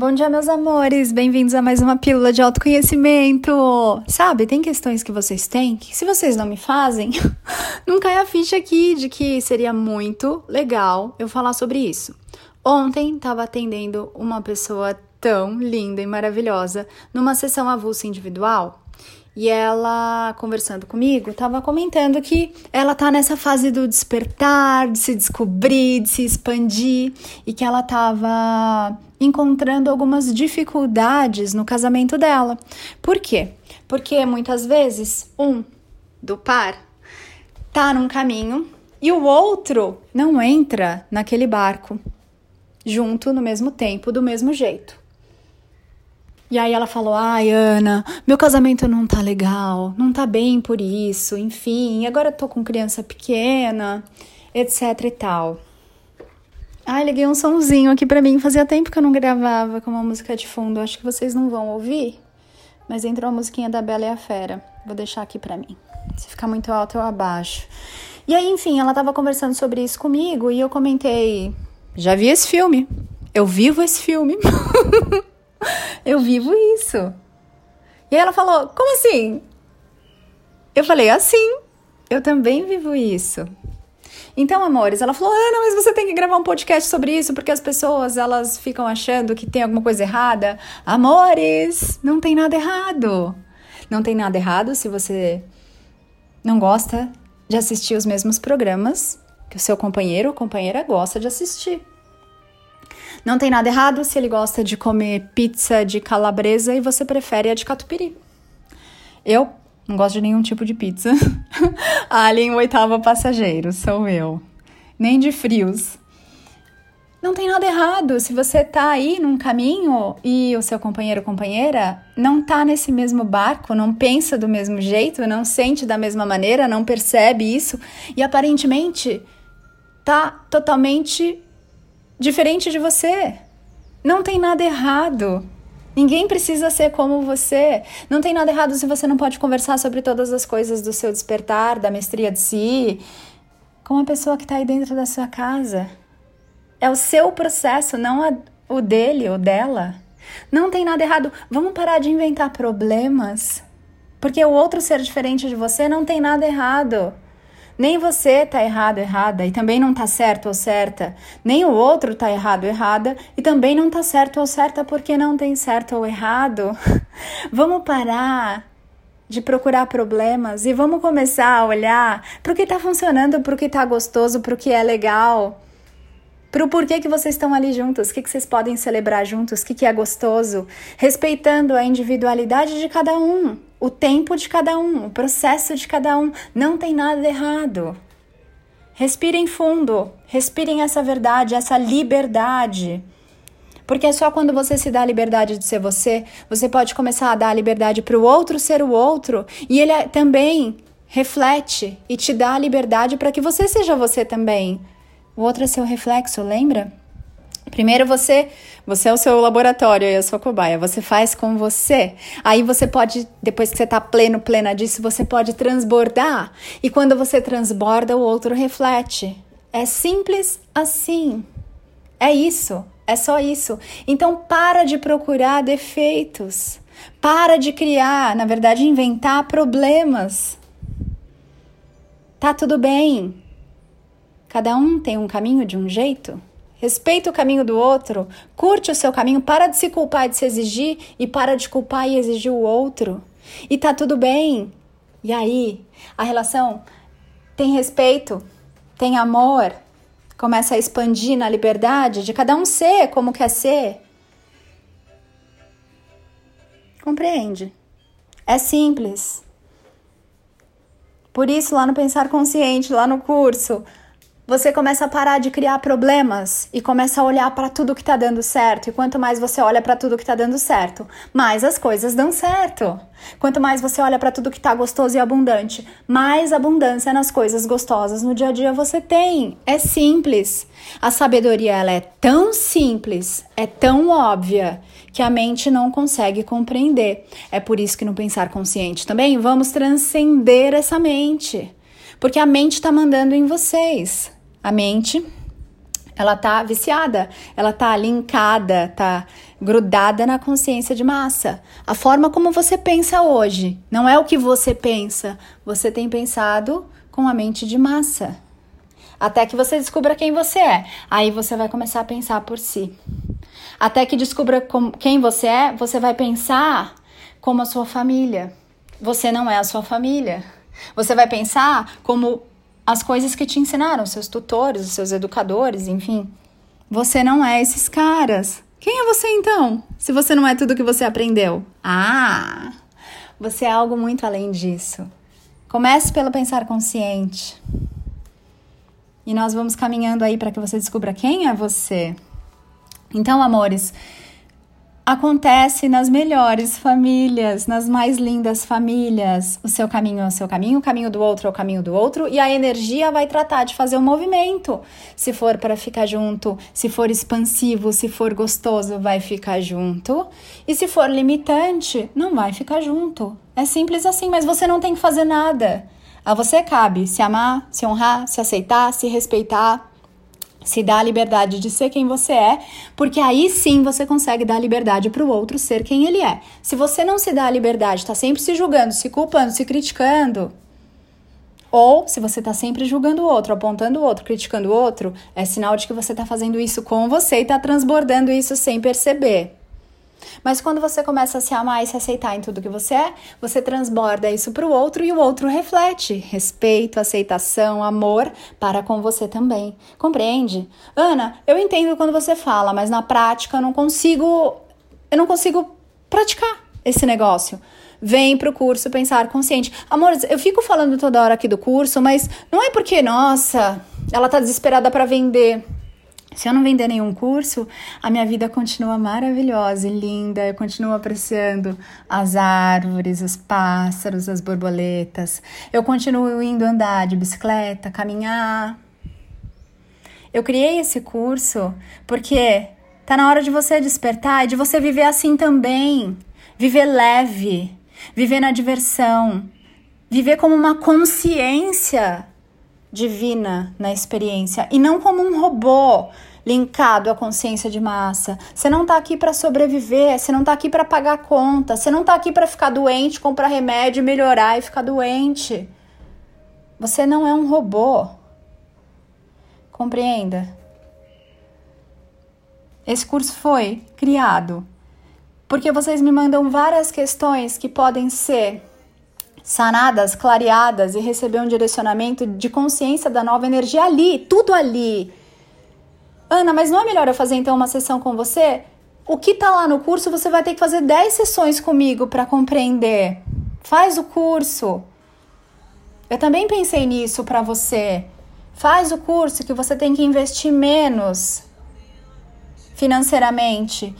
Bom dia, meus amores! Bem-vindos a mais uma pílula de autoconhecimento! Sabe, tem questões que vocês têm que, se vocês não me fazem, não cai a ficha aqui de que seria muito legal eu falar sobre isso. Ontem estava atendendo uma pessoa tão linda e maravilhosa numa sessão avulsa individual e ela, conversando comigo, estava comentando que ela tá nessa fase do despertar, de se descobrir, de se expandir e que ela estava encontrando algumas dificuldades no casamento dela. Por quê? Porque muitas vezes um do par tá num caminho e o outro não entra naquele barco junto no mesmo tempo, do mesmo jeito. E aí ela falou: Ai, Ana, meu casamento não tá legal, não tá bem por isso, enfim, agora eu tô com criança pequena, etc e tal. Ai, liguei um somzinho aqui pra mim, fazia tempo que eu não gravava com uma música de fundo, acho que vocês não vão ouvir, mas entrou a musiquinha da Bela e a Fera, vou deixar aqui pra mim. Se ficar muito alto, eu abaixo. E aí, enfim, ela tava conversando sobre isso comigo e eu comentei: Já vi esse filme, eu vivo esse filme. eu vivo isso. E ela falou: Como assim? Eu falei: Assim, eu também vivo isso. Então, amores, ela falou: Ana, mas você tem que gravar um podcast sobre isso porque as pessoas elas ficam achando que tem alguma coisa errada. Amores, não tem nada errado. Não tem nada errado se você não gosta de assistir os mesmos programas que o seu companheiro ou companheira gosta de assistir. Não tem nada errado se ele gosta de comer pizza de calabresa e você prefere a de catupiry. Eu não gosto de nenhum tipo de pizza. Alien, oitava passageiro, sou eu. Nem de frios. Não tem nada errado se você tá aí num caminho e o seu companheiro ou companheira não tá nesse mesmo barco, não pensa do mesmo jeito, não sente da mesma maneira, não percebe isso e aparentemente tá totalmente diferente de você. Não tem nada errado. Ninguém precisa ser como você. Não tem nada errado se você não pode conversar sobre todas as coisas do seu despertar, da mestria de si, com uma pessoa que está aí dentro da sua casa. É o seu processo, não a, o dele ou dela. Não tem nada errado. Vamos parar de inventar problemas. Porque o outro ser diferente de você não tem nada errado. Nem você tá errado, errada, e também não tá certo ou certa. Nem o outro tá errado, errada, e também não tá certo ou certa porque não tem certo ou errado. vamos parar de procurar problemas e vamos começar a olhar para o que tá funcionando, para o que tá gostoso, para o que é legal para o porquê que vocês estão ali juntos, o que, que vocês podem celebrar juntos, o que, que é gostoso, respeitando a individualidade de cada um, o tempo de cada um, o processo de cada um. Não tem nada errado. Respirem fundo, respirem essa verdade, essa liberdade. Porque é só quando você se dá a liberdade de ser você, você pode começar a dar a liberdade para o outro ser o outro, e ele também reflete e te dá a liberdade para que você seja você também. O outro é seu reflexo, lembra? Primeiro você, você é o seu laboratório e a sua cobaia, você faz com você. Aí você pode, depois que você tá pleno, plena disso, você pode transbordar. E quando você transborda, o outro reflete. É simples assim. É isso, é só isso. Então para de procurar defeitos. Para de criar, na verdade, inventar problemas. Tá tudo bem. Cada um tem um caminho de um jeito. Respeita o caminho do outro, curte o seu caminho, para de se culpar e de se exigir e para de culpar e exigir o outro. E tá tudo bem. E aí, a relação tem respeito, tem amor, começa a expandir na liberdade de cada um ser como quer ser. Compreende? É simples. Por isso, lá no Pensar Consciente, lá no curso, você começa a parar de criar problemas e começa a olhar para tudo que está dando certo. E quanto mais você olha para tudo que está dando certo, mais as coisas dão certo. Quanto mais você olha para tudo que está gostoso e abundante, mais abundância nas coisas gostosas no dia a dia você tem. É simples. A sabedoria ela é tão simples, é tão óbvia que a mente não consegue compreender. É por isso que no pensar consciente também vamos transcender essa mente. Porque a mente está mandando em vocês. A mente, ela tá viciada, ela tá linkada, tá grudada na consciência de massa. A forma como você pensa hoje não é o que você pensa. Você tem pensado com a mente de massa. Até que você descubra quem você é. Aí você vai começar a pensar por si. Até que descubra quem você é, você vai pensar como a sua família. Você não é a sua família. Você vai pensar como as coisas que te ensinaram, seus tutores, os seus educadores, enfim. Você não é esses caras. Quem é você então? Se você não é tudo que você aprendeu. Ah, você é algo muito além disso. Comece pelo pensar consciente. E nós vamos caminhando aí para que você descubra quem é você. Então, amores, acontece nas melhores famílias, nas mais lindas famílias. O seu caminho é o seu caminho, o caminho do outro é o caminho do outro, e a energia vai tratar de fazer o um movimento. Se for para ficar junto, se for expansivo, se for gostoso, vai ficar junto. E se for limitante, não vai ficar junto. É simples assim, mas você não tem que fazer nada. A você cabe se amar, se honrar, se aceitar, se respeitar se dá a liberdade de ser quem você é, porque aí sim você consegue dar liberdade para o outro ser quem ele é. Se você não se dá a liberdade, está sempre se julgando, se culpando, se criticando, ou se você está sempre julgando o outro, apontando o outro, criticando o outro, é sinal de que você está fazendo isso com você e está transbordando isso sem perceber. Mas quando você começa a se amar e se aceitar em tudo que você é, você transborda isso para o outro e o outro reflete respeito, aceitação, amor para com você também. Compreende? Ana, eu entendo quando você fala, mas na prática eu não consigo eu não consigo praticar esse negócio. Vem pro curso Pensar Consciente. Amores, eu fico falando toda hora aqui do curso, mas não é porque, nossa, ela tá desesperada para vender. Se eu não vender nenhum curso, a minha vida continua maravilhosa e linda. Eu continuo apreciando as árvores, os pássaros, as borboletas. Eu continuo indo andar de bicicleta, caminhar. Eu criei esse curso porque tá na hora de você despertar e de você viver assim também. Viver leve, viver na diversão, viver como uma consciência divina na experiência e não como um robô linkado à consciência de massa. Você não está aqui para sobreviver, você não está aqui para pagar conta, você não está aqui para ficar doente, comprar remédio, melhorar e ficar doente. Você não é um robô. Compreenda? Esse curso foi criado porque vocês me mandam várias questões que podem ser sanadas, clareadas e receber um direcionamento de consciência da nova energia ali, tudo ali. Ana, mas não é melhor eu fazer então uma sessão com você? O que tá lá no curso você vai ter que fazer 10 sessões comigo para compreender. Faz o curso. Eu também pensei nisso para você. Faz o curso que você tem que investir menos financeiramente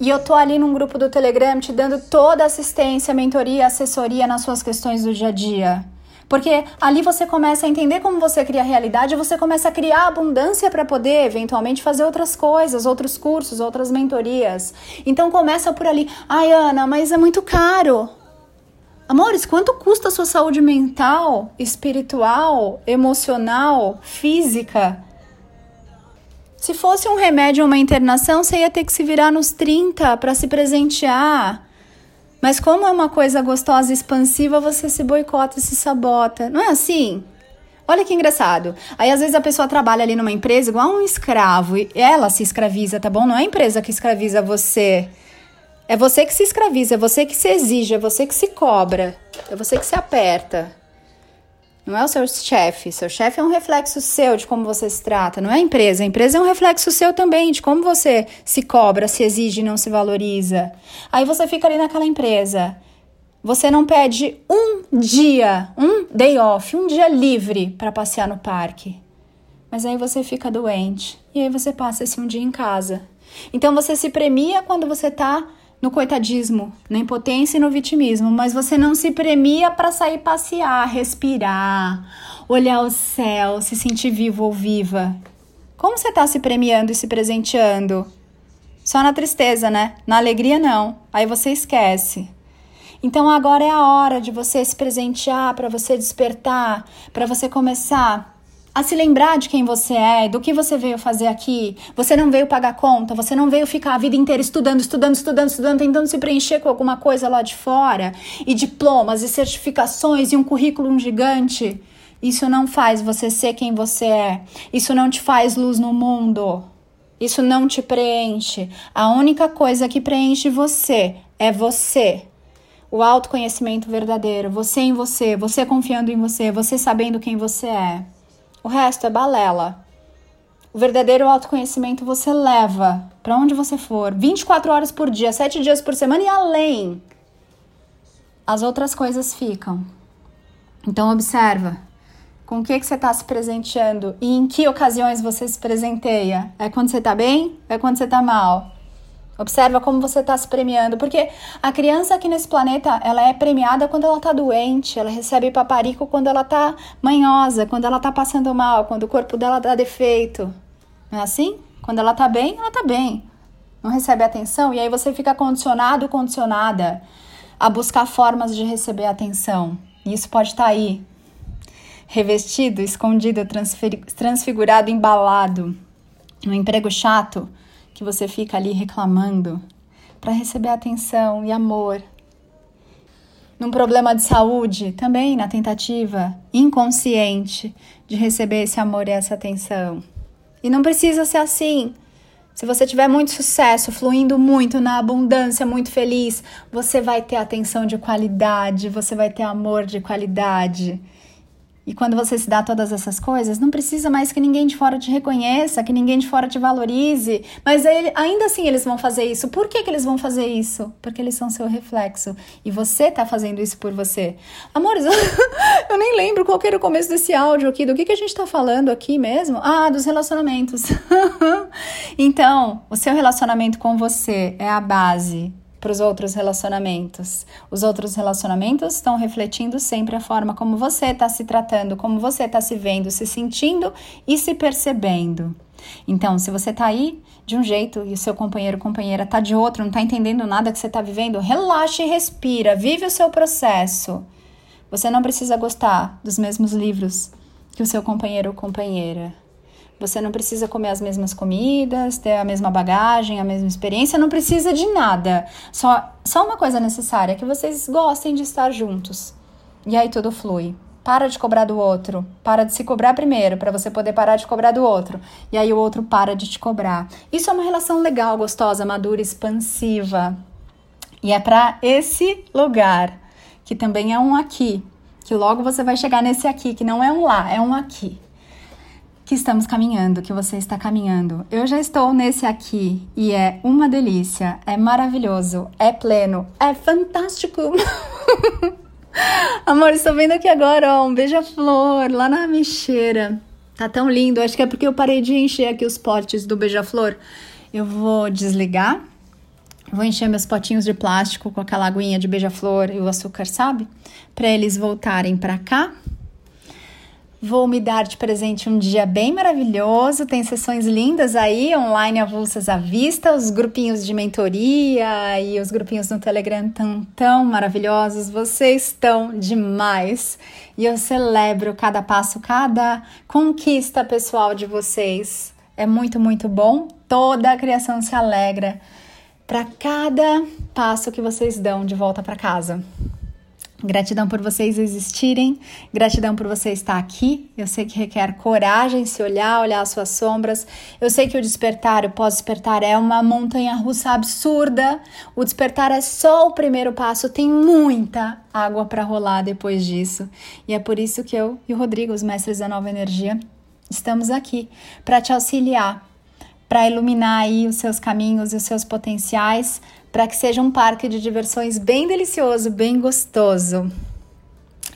e eu tô ali num grupo do Telegram te dando toda assistência, mentoria, assessoria nas suas questões do dia a dia. Porque ali você começa a entender como você cria a realidade, você começa a criar abundância para poder eventualmente fazer outras coisas, outros cursos, outras mentorias. Então começa por ali. Ai, Ana, mas é muito caro. Amores, quanto custa a sua saúde mental, espiritual, emocional, física? Se fosse um remédio ou uma internação, você ia ter que se virar nos 30 para se presentear. Mas como é uma coisa gostosa e expansiva, você se boicota se sabota. Não é assim? Olha que engraçado. Aí às vezes a pessoa trabalha ali numa empresa igual um escravo e ela se escraviza, tá bom? Não é a empresa que escraviza você. É você que se escraviza, é você que se exige, é você que se cobra, é você que se aperta. Não é o seu chefe. Seu chefe é um reflexo seu de como você se trata. Não é a empresa. A empresa é um reflexo seu também de como você se cobra, se exige não se valoriza. Aí você fica ali naquela empresa. Você não pede um dia, um day off, um dia livre para passear no parque. Mas aí você fica doente. E aí você passa esse um dia em casa. Então você se premia quando você tá no coitadismo, na impotência e no vitimismo, mas você não se premia para sair passear, respirar, olhar o céu, se sentir vivo ou viva. Como você está se premiando e se presenteando? Só na tristeza, né? Na alegria, não. Aí você esquece. Então agora é a hora de você se presentear, para você despertar, para você começar a se lembrar de quem você é, do que você veio fazer aqui. Você não veio pagar conta, você não veio ficar a vida inteira estudando, estudando, estudando, estudando, tentando se preencher com alguma coisa lá de fora, e diplomas, e certificações, e um currículo gigante. Isso não faz você ser quem você é. Isso não te faz luz no mundo. Isso não te preenche. A única coisa que preenche você é você. O autoconhecimento verdadeiro, você em você, você confiando em você, você sabendo quem você é. O resto é balela. O verdadeiro autoconhecimento você leva para onde você for, 24 horas por dia, 7 dias por semana e além. As outras coisas ficam. Então observa com o que, que você está se presenteando e em que ocasiões você se presenteia. É quando você está bem? É quando você está mal? Observa como você está se premiando, porque a criança aqui nesse planeta, ela é premiada quando ela está doente, ela recebe paparico quando ela está manhosa, quando ela está passando mal, quando o corpo dela dá defeito. Não é assim? Quando ela está bem, ela está bem. Não recebe atenção e aí você fica condicionado, condicionada a buscar formas de receber atenção. E isso pode estar tá aí, revestido, escondido, transfigurado, embalado, um emprego chato que você fica ali reclamando para receber atenção e amor. Num problema de saúde, também na tentativa inconsciente de receber esse amor e essa atenção. E não precisa ser assim. Se você tiver muito sucesso, fluindo muito na abundância, muito feliz, você vai ter atenção de qualidade, você vai ter amor de qualidade. E quando você se dá todas essas coisas, não precisa mais que ninguém de fora te reconheça, que ninguém de fora te valorize. Mas ainda assim eles vão fazer isso. Por que, que eles vão fazer isso? Porque eles são seu reflexo. E você tá fazendo isso por você. Amores, eu nem lembro qual era o começo desse áudio aqui. Do que, que a gente tá falando aqui mesmo? Ah, dos relacionamentos. então, o seu relacionamento com você é a base para os outros relacionamentos. Os outros relacionamentos estão refletindo sempre a forma como você está se tratando, como você está se vendo, se sentindo e se percebendo. Então, se você está aí de um jeito e o seu companheiro ou companheira está de outro, não está entendendo nada que você está vivendo, relaxa e respira, vive o seu processo. Você não precisa gostar dos mesmos livros que o seu companheiro ou companheira. Você não precisa comer as mesmas comidas, ter a mesma bagagem, a mesma experiência, não precisa de nada. Só, só uma coisa necessária, que vocês gostem de estar juntos. E aí tudo flui. Para de cobrar do outro. Para de se cobrar primeiro, para você poder parar de cobrar do outro. E aí o outro para de te cobrar. Isso é uma relação legal, gostosa, madura, expansiva. E é para esse lugar, que também é um aqui, que logo você vai chegar nesse aqui, que não é um lá, é um aqui que estamos caminhando, que você está caminhando. Eu já estou nesse aqui e é uma delícia, é maravilhoso, é pleno, é fantástico. Amor, estou vendo aqui agora, ó, um beija-flor lá na mexeira. Tá tão lindo, acho que é porque eu parei de encher aqui os potes do beija-flor. Eu vou desligar, vou encher meus potinhos de plástico com aquela aguinha de beija-flor e o açúcar, sabe? Para eles voltarem para cá Vou me dar de presente um dia bem maravilhoso. Tem sessões lindas aí, online avulsas à vista, os grupinhos de mentoria e os grupinhos no Telegram tão, tão maravilhosos. Vocês estão demais. E eu celebro cada passo, cada conquista pessoal de vocês. É muito, muito bom. Toda a criação se alegra para cada passo que vocês dão de volta para casa. Gratidão por vocês existirem, gratidão por você estar aqui. Eu sei que requer coragem se olhar, olhar as suas sombras. Eu sei que o despertar, o pós-despertar é uma montanha russa absurda. O despertar é só o primeiro passo, tem muita água para rolar depois disso. E é por isso que eu e o Rodrigo, os mestres da nova energia, estamos aqui para te auxiliar, para iluminar aí os seus caminhos e os seus potenciais, para que seja um parque de diversões bem delicioso, bem gostoso.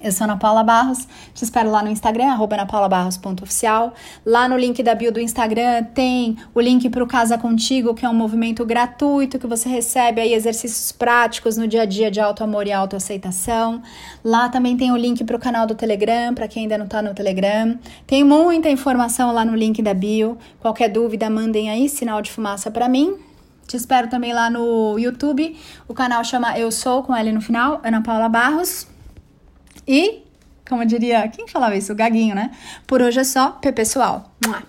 Eu sou Ana Paula Barros, te espero lá no Instagram, arroba anapaulabarros.oficial. Lá no link da bio do Instagram tem o link para o Casa Contigo, que é um movimento gratuito que você recebe aí exercícios práticos no dia a dia de auto-amor e autoaceitação. Lá também tem o link para o canal do Telegram, para quem ainda não está no Telegram. Tem muita informação lá no link da bio. Qualquer dúvida, mandem aí sinal de fumaça para mim. Te espero também lá no YouTube. O canal chama Eu Sou, com L no final, Ana Paula Barros. E Como diria, quem falava isso? O Gaguinho, né? Por hoje é só, P pessoal. Mua.